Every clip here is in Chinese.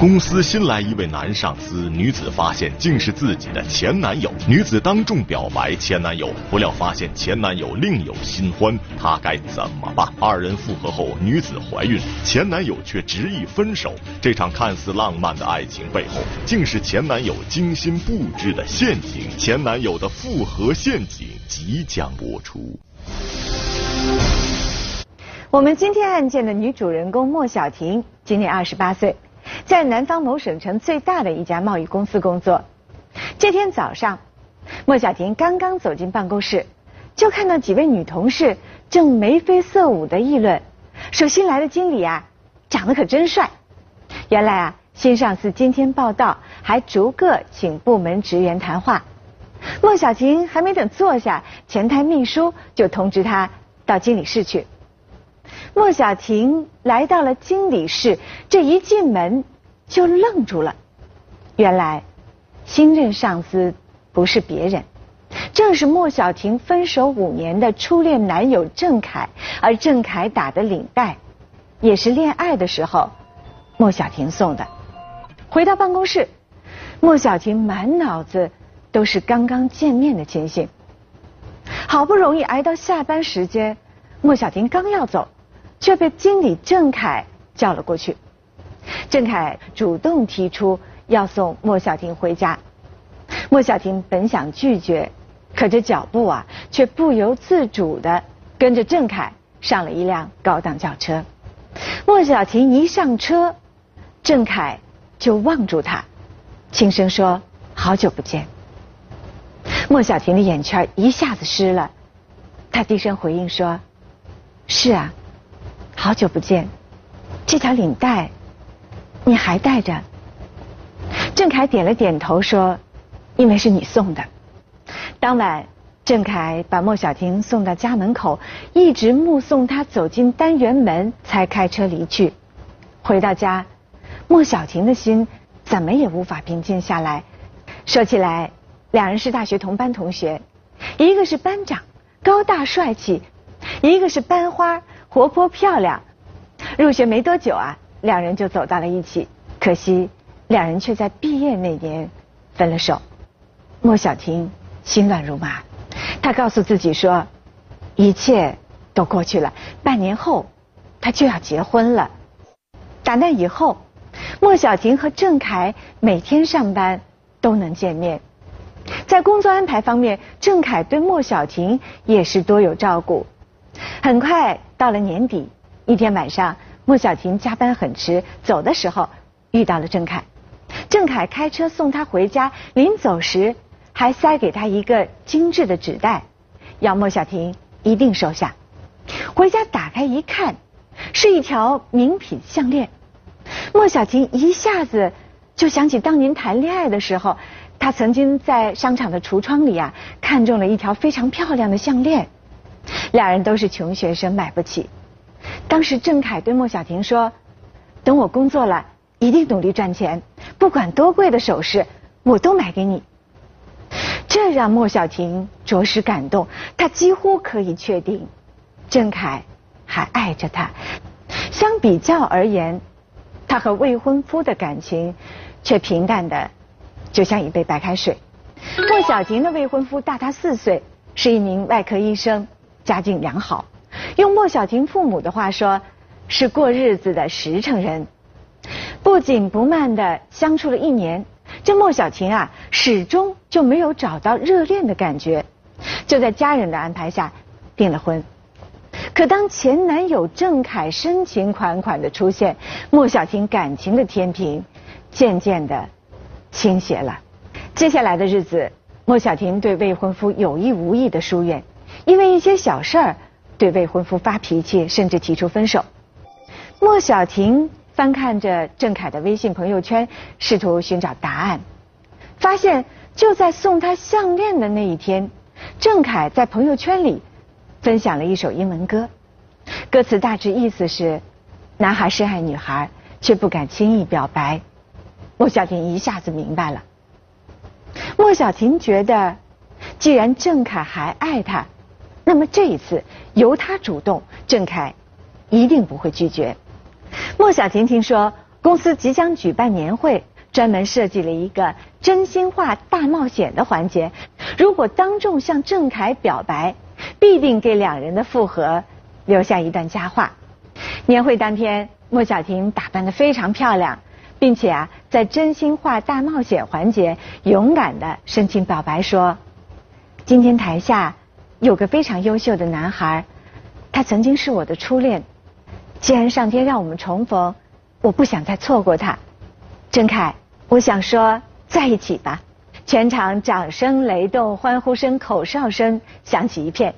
公司新来一位男上司，女子发现竟是自己的前男友。女子当众表白前男友，不料发现前男友另有新欢，她该怎么办？二人复合后，女子怀孕，前男友却执意分手。这场看似浪漫的爱情背后，竟是前男友精心布置的陷阱。前男友的复合陷阱即将播出。我们今天案件的女主人公莫小婷今年二十八岁。在南方某省城最大的一家贸易公司工作。这天早上，莫小婷刚刚走进办公室，就看到几位女同事正眉飞色舞的议论，说新来的经理啊，长得可真帅。原来啊，新上司今天报道，还逐个请部门职员谈话。莫小婷还没等坐下，前台秘书就通知她到经理室去。莫小婷来到了经理室，这一进门就愣住了。原来，新任上司不是别人，正是莫小婷分手五年的初恋男友郑凯。而郑凯打的领带，也是恋爱的时候莫小婷送的。回到办公室，莫小婷满脑子都是刚刚见面的情形。好不容易挨到下班时间，莫小婷刚要走。却被经理郑凯叫了过去。郑凯主动提出要送莫小婷回家，莫小婷本想拒绝，可这脚步啊，却不由自主的跟着郑凯上了一辆高档轿车。莫小婷一上车，郑凯就望住她，轻声说：“好久不见。”莫小婷的眼圈一下子湿了，她低声回应说：“是啊。”好久不见，这条领带你还戴着？郑凯点了点头说：“因为是你送的。”当晚，郑凯把莫小婷送到家门口，一直目送她走进单元门，才开车离去。回到家，莫小婷的心怎么也无法平静下来。说起来，两人是大学同班同学，一个是班长，高大帅气；一个是班花。活泼漂亮，入学没多久啊，两人就走到了一起。可惜，两人却在毕业那年分了手。莫小婷心乱如麻，她告诉自己说，一切都过去了，半年后她就要结婚了。打那以后，莫小婷和郑恺每天上班都能见面。在工作安排方面，郑恺对莫小婷也是多有照顾。很快到了年底，一天晚上，莫小婷加班很迟，走的时候遇到了郑凯。郑凯开车送她回家，临走时还塞给她一个精致的纸袋，要莫小婷一定收下。回家打开一看，是一条名品项链。莫小婷一下子就想起当年谈恋爱的时候，她曾经在商场的橱窗里啊看中了一条非常漂亮的项链。两人都是穷学生，买不起。当时郑凯对莫小婷说：“等我工作了，一定努力赚钱，不管多贵的首饰，我都买给你。”这让莫小婷着实感动，她几乎可以确定，郑凯还爱着她。相比较而言，她和未婚夫的感情却平淡的，就像一杯白开水。莫小婷的未婚夫大她四岁，是一名外科医生。家境良好，用莫小婷父母的话说，是过日子的实诚人。不紧不慢的相处了一年，这莫小婷啊，始终就没有找到热恋的感觉，就在家人的安排下订了婚。可当前男友郑凯深情款款的出现，莫小婷感情的天平渐渐的倾斜了。接下来的日子，莫小婷对未婚夫有意无意的疏远。因为一些小事儿，对未婚夫发脾气，甚至提出分手。莫小婷翻看着郑凯的微信朋友圈，试图寻找答案，发现就在送他项链的那一天，郑凯在朋友圈里分享了一首英文歌，歌词大致意思是：男孩深爱女孩，却不敢轻易表白。莫小婷一下子明白了。莫小婷觉得，既然郑凯还爱她。那么这一次由他主动，郑恺一定不会拒绝。莫小婷听说公司即将举办年会，专门设计了一个真心话大冒险的环节。如果当众向郑恺表白，必定给两人的复合留下一段佳话。年会当天，莫小婷打扮得非常漂亮，并且啊，在真心话大冒险环节勇敢地申请表白，说：“今天台下有个非常优秀的男孩，他曾经是我的初恋。既然上天让我们重逢，我不想再错过他。郑恺，我想说在一起吧。”全场掌声雷动，欢呼声、口哨声响起一片。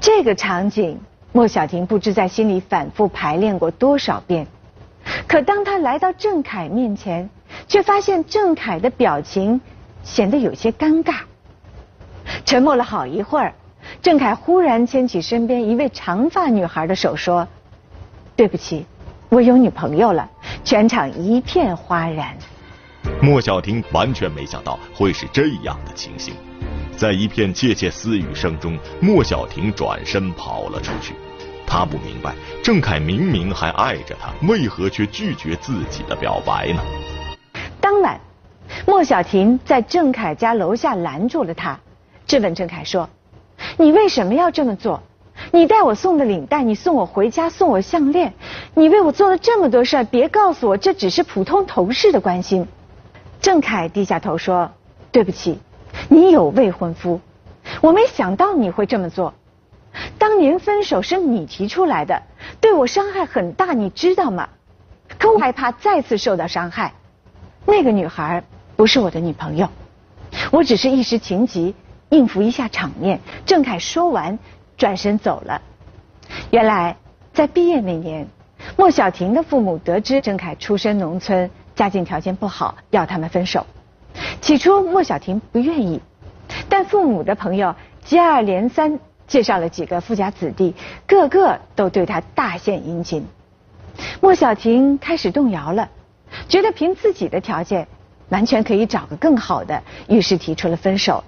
这个场景，莫小婷不知在心里反复排练过多少遍。可当她来到郑恺面前，却发现郑恺的表情显得有些尴尬。沉默了好一会儿，郑恺忽然牵起身边一位长发女孩的手说：“对不起，我有女朋友了。”全场一片哗然。莫小婷完全没想到会是这样的情形，在一片窃窃私语声中，莫小婷转身跑了出去。她不明白，郑恺明明还爱着她，为何却拒绝自己的表白呢？当晚，莫小婷在郑恺家楼下拦住了他，质问郑恺说：“你为什么要这么做？你带我送的领带，你送我回家，送我项链，你为我做了这么多事儿，别告诉我这只是普通同事的关心。”郑恺低下头说：“对不起，你有未婚夫，我没想到你会这么做。当年分手是你提出来的，对我伤害很大，你知道吗？可我害怕再次受到伤害。那个女孩不是我的女朋友，我只是一时情急，应付一下场面。”郑恺说完，转身走了。原来，在毕业那年，莫小婷的父母得知郑恺出身农村。家境条件不好，要他们分手。起初莫小婷不愿意，但父母的朋友接二连三介绍了几个富家子弟，个个都对她大献殷勤。莫小婷开始动摇了，觉得凭自己的条件完全可以找个更好的，于是提出了分手。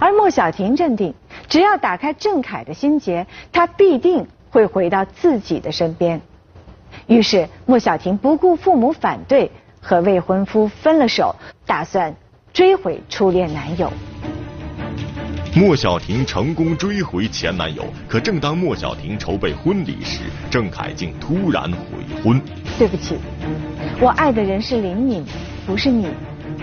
而莫小婷认定，只要打开郑恺的心结，他必定会回到自己的身边。于是莫小婷不顾父母反对。和未婚夫分了手，打算追回初恋男友。莫小婷成功追回前男友，可正当莫小婷筹备婚礼时，郑恺竟突然悔婚。对不起，我爱的人是林敏，不是你。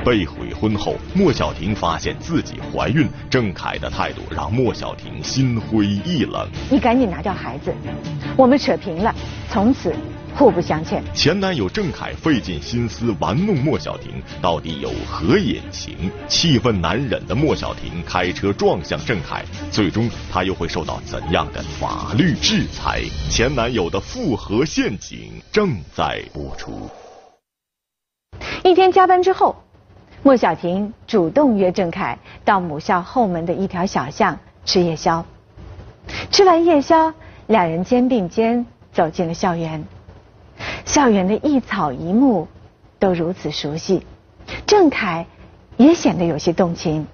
被悔婚后，莫小婷发现自己怀孕，郑恺的态度让莫小婷心灰意冷。你赶紧拿掉孩子，我们扯平了，从此。互不相欠。前男友郑恺费尽心思玩弄莫小婷，到底有何隐情？气愤难忍的莫小婷开车撞向郑恺，最终他又会受到怎样的法律制裁？前男友的复合陷阱正在播出。一天加班之后，莫小婷主动约郑恺到母校后门的一条小巷吃夜宵。吃完夜宵，两人肩并肩走进了校园。校园的一草一木都如此熟悉，郑恺也显得有些动情。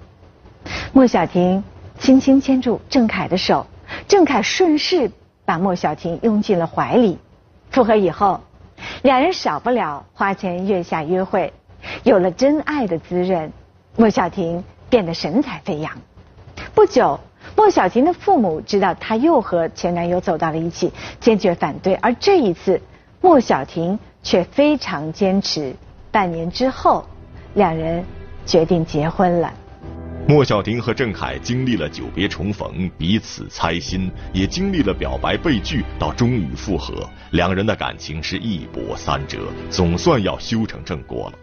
莫小婷轻轻牵住郑恺的手，郑恺顺势把莫小婷拥进了怀里。复合以后，两人少不了花前月下约会，有了真爱的滋润，莫小婷变得神采飞扬。不久，莫小婷的父母知道她又和前男友走到了一起，坚决反对。而这一次，莫小婷却非常坚持，半年之后，两人决定结婚了。莫小婷和郑恺经历了久别重逢，彼此猜心，也经历了表白被拒，到终于复合。两人的感情是一波三折，总算要修成正果了。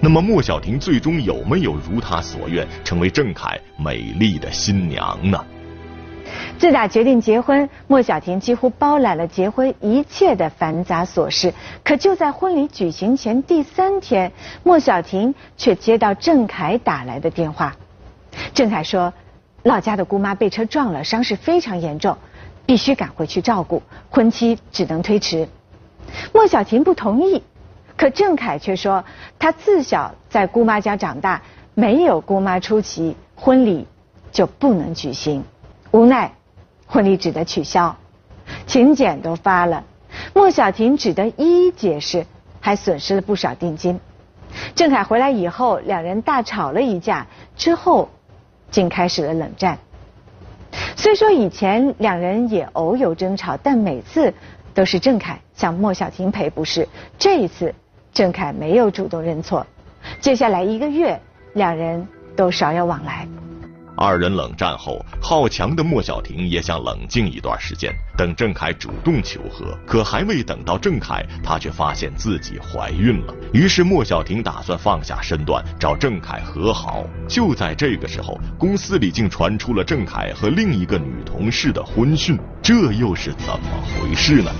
那么，莫小婷最终有没有如她所愿，成为郑恺美丽的新娘呢？自打决定结婚，莫小婷几乎包揽了结婚一切的繁杂琐事。可就在婚礼举行前第三天，莫小婷却接到郑恺打来的电话。郑恺说，老家的姑妈被车撞了，伤势非常严重，必须赶回去照顾，婚期只能推迟。莫小婷不同意，可郑恺却说，他自小在姑妈家长大，没有姑妈出席，婚礼就不能举行。无奈。婚礼只得取消，请柬都发了，莫小婷只得一一解释，还。损失了不少定金。郑凯回来以后，两人大吵了一架，之后竟开始了冷战。虽说以前两人也偶有争吵，但每次都是郑凯向莫小婷赔不是。这一次，郑凯没有主动认错。接下来一个月，两人都少有往来。二人冷战后，好强的莫小婷也想冷静一段时间，等郑凯主动求和。可还未等到郑凯，她却发现自己怀孕了。于是莫小婷打算放下身段，找郑凯和好。就在这个时候，公司里竟传出了郑凯和另一个女同事的婚讯，这又是怎么回事呢？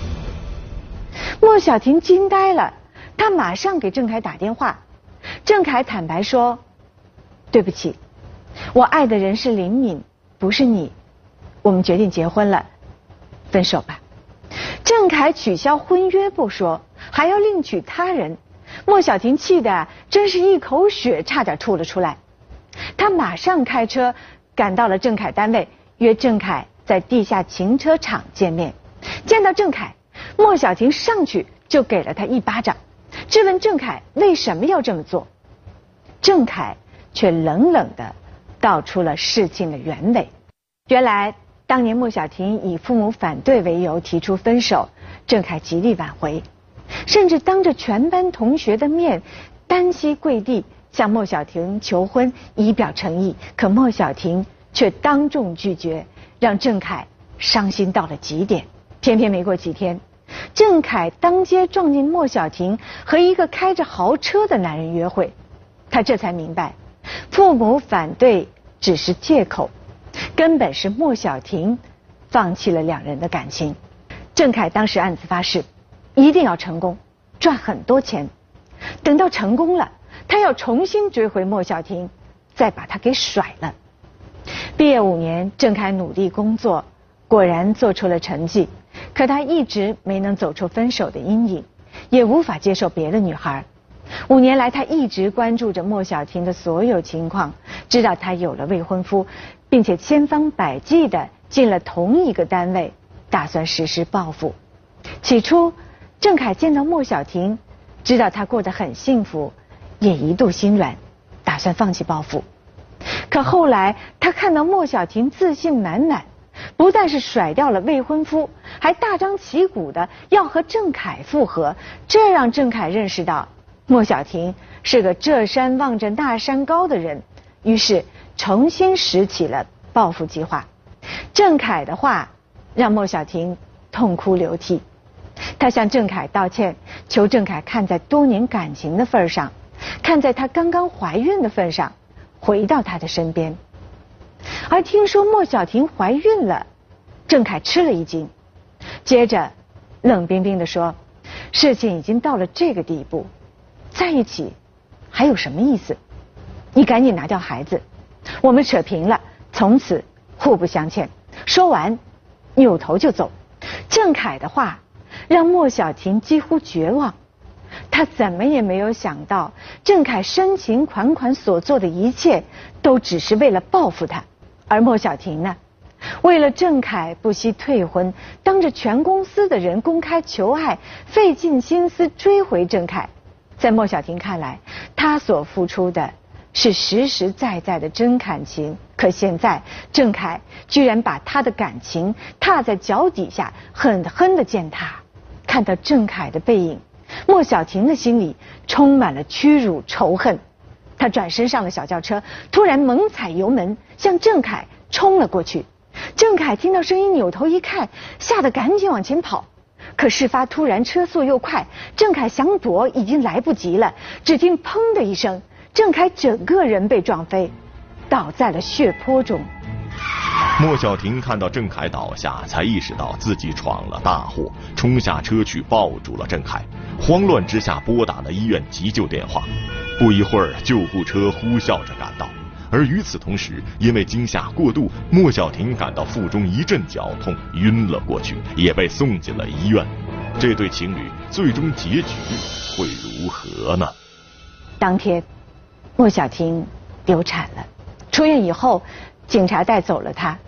莫小婷惊呆了，他马上给郑凯打电话。郑凯坦白说：“对不起。”我爱的人是林敏，不是你。我们决定结婚了，分手吧。郑凯取消婚约不说，还要另娶他人。莫小婷气得真是一口血差点吐了出来。他马上开车赶到了郑凯单位，约郑凯在地下停车场见面。见到郑凯，莫小婷上去就给了他一巴掌，质问郑凯为什么要这么做。郑凯却冷冷的。道出了事情的原委。原来，当年莫小婷以父母反对为由提出分手，郑凯极力挽回，甚至当着全班同学的面单膝跪地向莫小婷求婚，以表诚意。可莫小婷却当众拒绝，让郑凯伤心到了极点。偏偏没过几天，郑恺当街撞见莫小婷和一个开着豪车的男人约会，他这才明白。父母反对只是借口，根本是莫小婷放弃了两人的感情。郑恺当时暗自发誓，一定要成功，赚很多钱。等到成功了，他要重新追回莫小婷，再把她给甩了。毕业五年，郑恺努力工作，果然做出了成绩。可他一直没能走出分手的阴影，也无法接受别的女孩。五年来，他一直关注着莫小婷的所有情况，知道她有了未婚夫，并且千方百计地进了同一个单位，打算实施报复。起初，郑恺见到莫小婷，知道她过得很幸福，也一度心软，打算放弃报复。可后来，他看到莫小婷自信满满，不但是甩掉了未婚夫，还大张旗鼓的要和郑凯复合，这让郑凯认识到。莫小婷是个这山望着那山高的人，于是重新拾起了报复计划。郑凯的话让莫小婷痛哭流涕，她向郑凯道歉，求郑凯看在多年感情的份上，看在她刚刚怀孕的份上，回到她的身边。而听说莫小婷怀孕了，郑凯吃了一惊，接着冷冰冰地说：“事情已经到了这个地步。”在一起还有什么意思？你赶紧拿掉孩子，我们扯平了，从此互不相欠。说完，扭头就走。郑凯的话让莫小婷几乎绝望，她怎么也没有想到，郑凯深情款款所做的一切，都只是为了报复他。而莫小婷呢，为了郑凯不惜退婚，当着全公司的人公开求爱，费尽心思追回郑凯。在莫小婷看来，她所付出的是实实在在的真感情。可现在，郑凯居然把她的感情踏在脚底下，狠狠的践踏。看到郑凯的背影，莫小婷的心里充满了屈辱仇恨。他转身上了小轿车，突然猛踩油门，向郑凯冲了过去。郑凯听到声音，扭头一看，吓得赶紧往前跑。可事发突然，车速又快，郑凯想躲已经来不及了。只听“砰”的一声，郑凯整个人被撞飞，倒在了血泊中。莫小婷看到郑凯倒下，才意识到自己闯了大祸，冲下车去抱住了郑凯。慌乱之下，拨打了医院急救电话。不一会儿，救护车呼啸着赶到。而与此同时，因为惊吓过度，莫小婷感到腹中一阵绞痛，晕了过去，也被送进了医院。这对情侣最终结局会如何呢？当天，莫小婷流产了。出院以后，警察带走了她。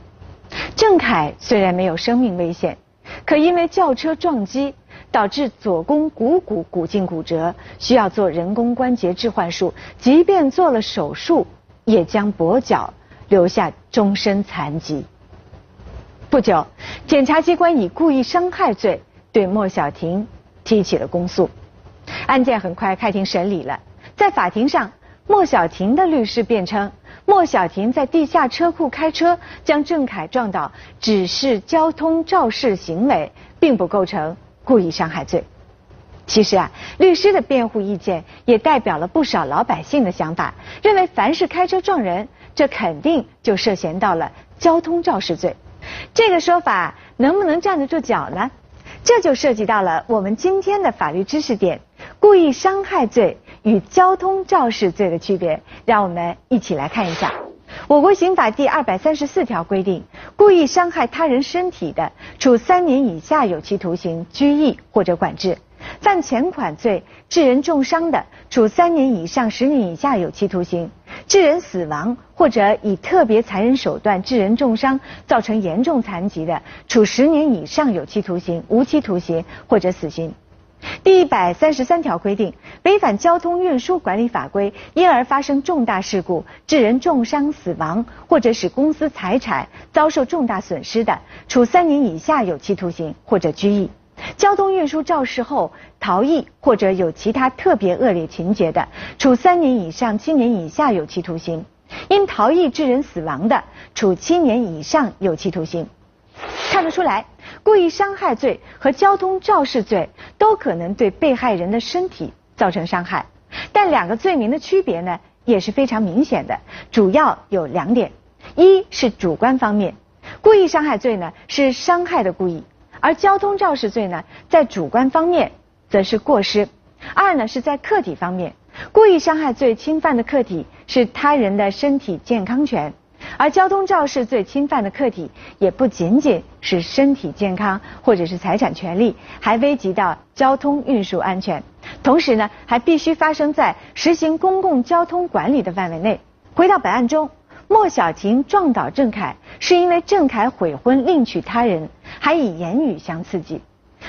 郑凯虽然没有生命危险，可因为轿车撞击，导致左肱股骨骨颈骨折，需要做人工关节置换术。即便做了手术，也将跛脚，留下终身残疾。不久，检察机关以故意伤害罪对莫小婷提起了公诉。案件很快开庭审理了，在法庭上，莫小婷的律师辩称。莫小婷在地下车库开车将郑恺撞倒，只是交通肇事行为，并不构成故意伤害罪。其实啊，律师的辩护意见也代表了不少老百姓的想法，认为凡是开车撞人，这肯定就涉嫌到了交通肇事罪。这个说法能不能站得住脚呢？这就涉及到了我们今天的法律知识点：故意伤害罪。与交通肇事罪的区别，让我们一起来看一下。我国刑法第二百三十四条规定，故意伤害他人身体的，处三年以下有期徒刑、拘役或者管制；犯前款罪致人重伤的，处三年以上十年以下有期徒刑；致人死亡或者以特别残忍手段致人重伤，造成严重残疾的，处十年以上有期徒刑、无期徒刑或者死刑。第一百三十三条规定，违反交通运输管理法规，因而发生重大事故，致人重伤、死亡，或者使公司财产遭受重大损失的，处三年以下有期徒刑或者拘役；交通运输肇事后逃逸或者有其他特别恶劣情节的，处三年以上七年以下有期徒刑；因逃逸致人死亡的，处七年以上有期徒刑。看得出来。故意伤害罪和交通肇事罪都可能对被害人的身体造成伤害，但两个罪名的区别呢也是非常明显的，主要有两点：一是主观方面，故意伤害罪呢是伤害的故意，而交通肇事罪呢在主观方面则是过失；二呢是在客体方面，故意伤害罪侵犯的客体是他人的身体健康权。而交通肇事罪侵犯的客体也不仅仅是身体健康或者是财产权利，还危及到交通运输安全。同时呢，还必须发生在实行公共交通管理的范围内。回到本案中，莫小婷撞倒郑恺，是因为郑恺悔婚另娶他人，还以言语相刺激。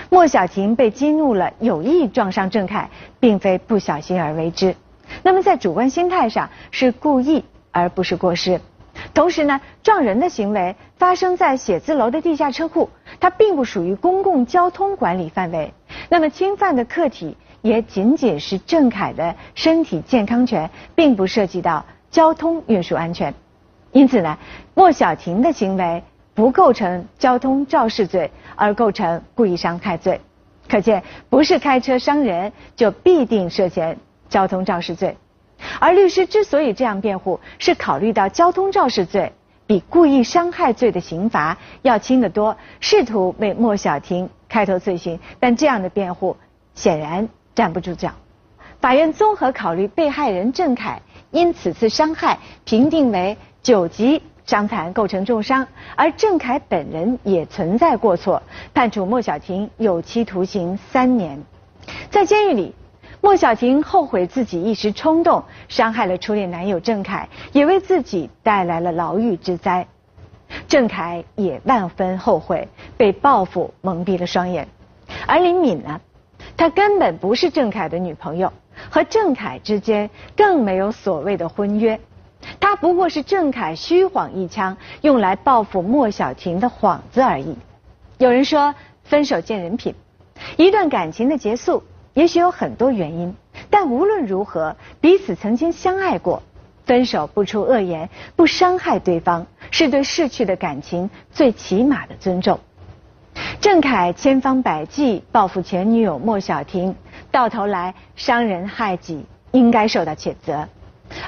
莫小婷被激怒了，有意撞上郑恺，并非不小心而为之。那么在主观心态上是故意，而不是过失。同时呢，撞人的行为发生在写字楼的地下车库，它并不属于公共交通管理范围。那么侵犯的客体也仅仅是郑恺的身体健康权，并不涉及到交通运输安全。因此呢，莫小婷的行为不构成交通肇事罪，而构成故意伤害罪。可见，不是开车伤人就必定涉嫌交通肇事罪。而律师之所以这样辩护，是考虑到交通肇事罪比故意伤害罪的刑罚要轻得多，试图为莫小婷开脱罪行。但这样的辩护显然站不住脚。法院综合考虑被害人郑恺因此次伤害评定为九级伤残构成重伤，而郑恺本人也存在过错，判处莫小婷有期徒刑三年。在监狱里。莫小婷后悔自己一时冲动伤害了初恋男友郑恺，也为自己带来了牢狱之灾。郑恺也万分后悔被报复蒙蔽了双眼。而林敏呢，她根本不是郑恺的女朋友，和郑恺之间更没有所谓的婚约。她不过是郑恺虚晃一枪用来报复莫小婷的幌子而已。有人说，分手见人品，一段感情的结束。也许有很多原因，但无论如何，彼此曾经相爱过，分手不出恶言，不伤害对方，是对逝去的感情最起码的尊重。郑恺千方百计报复前女友莫小婷，到头来伤人害己，应该受到谴责。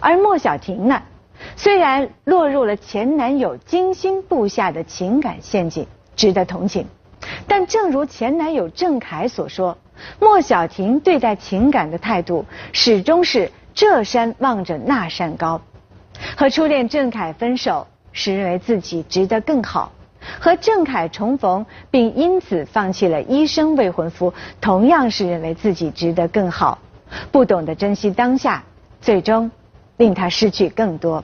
而莫小婷呢，虽然落入了前男友精心布下的情感陷阱，值得同情，但正如前男友郑恺所说。莫小婷对待情感的态度始终是这山望着那山高。和初恋郑恺分手是认为自己值得更好，和郑恺重逢并因此放弃了医生未婚夫，同样是认为自己值得更好。不懂得珍惜当下，最终令他失去更多。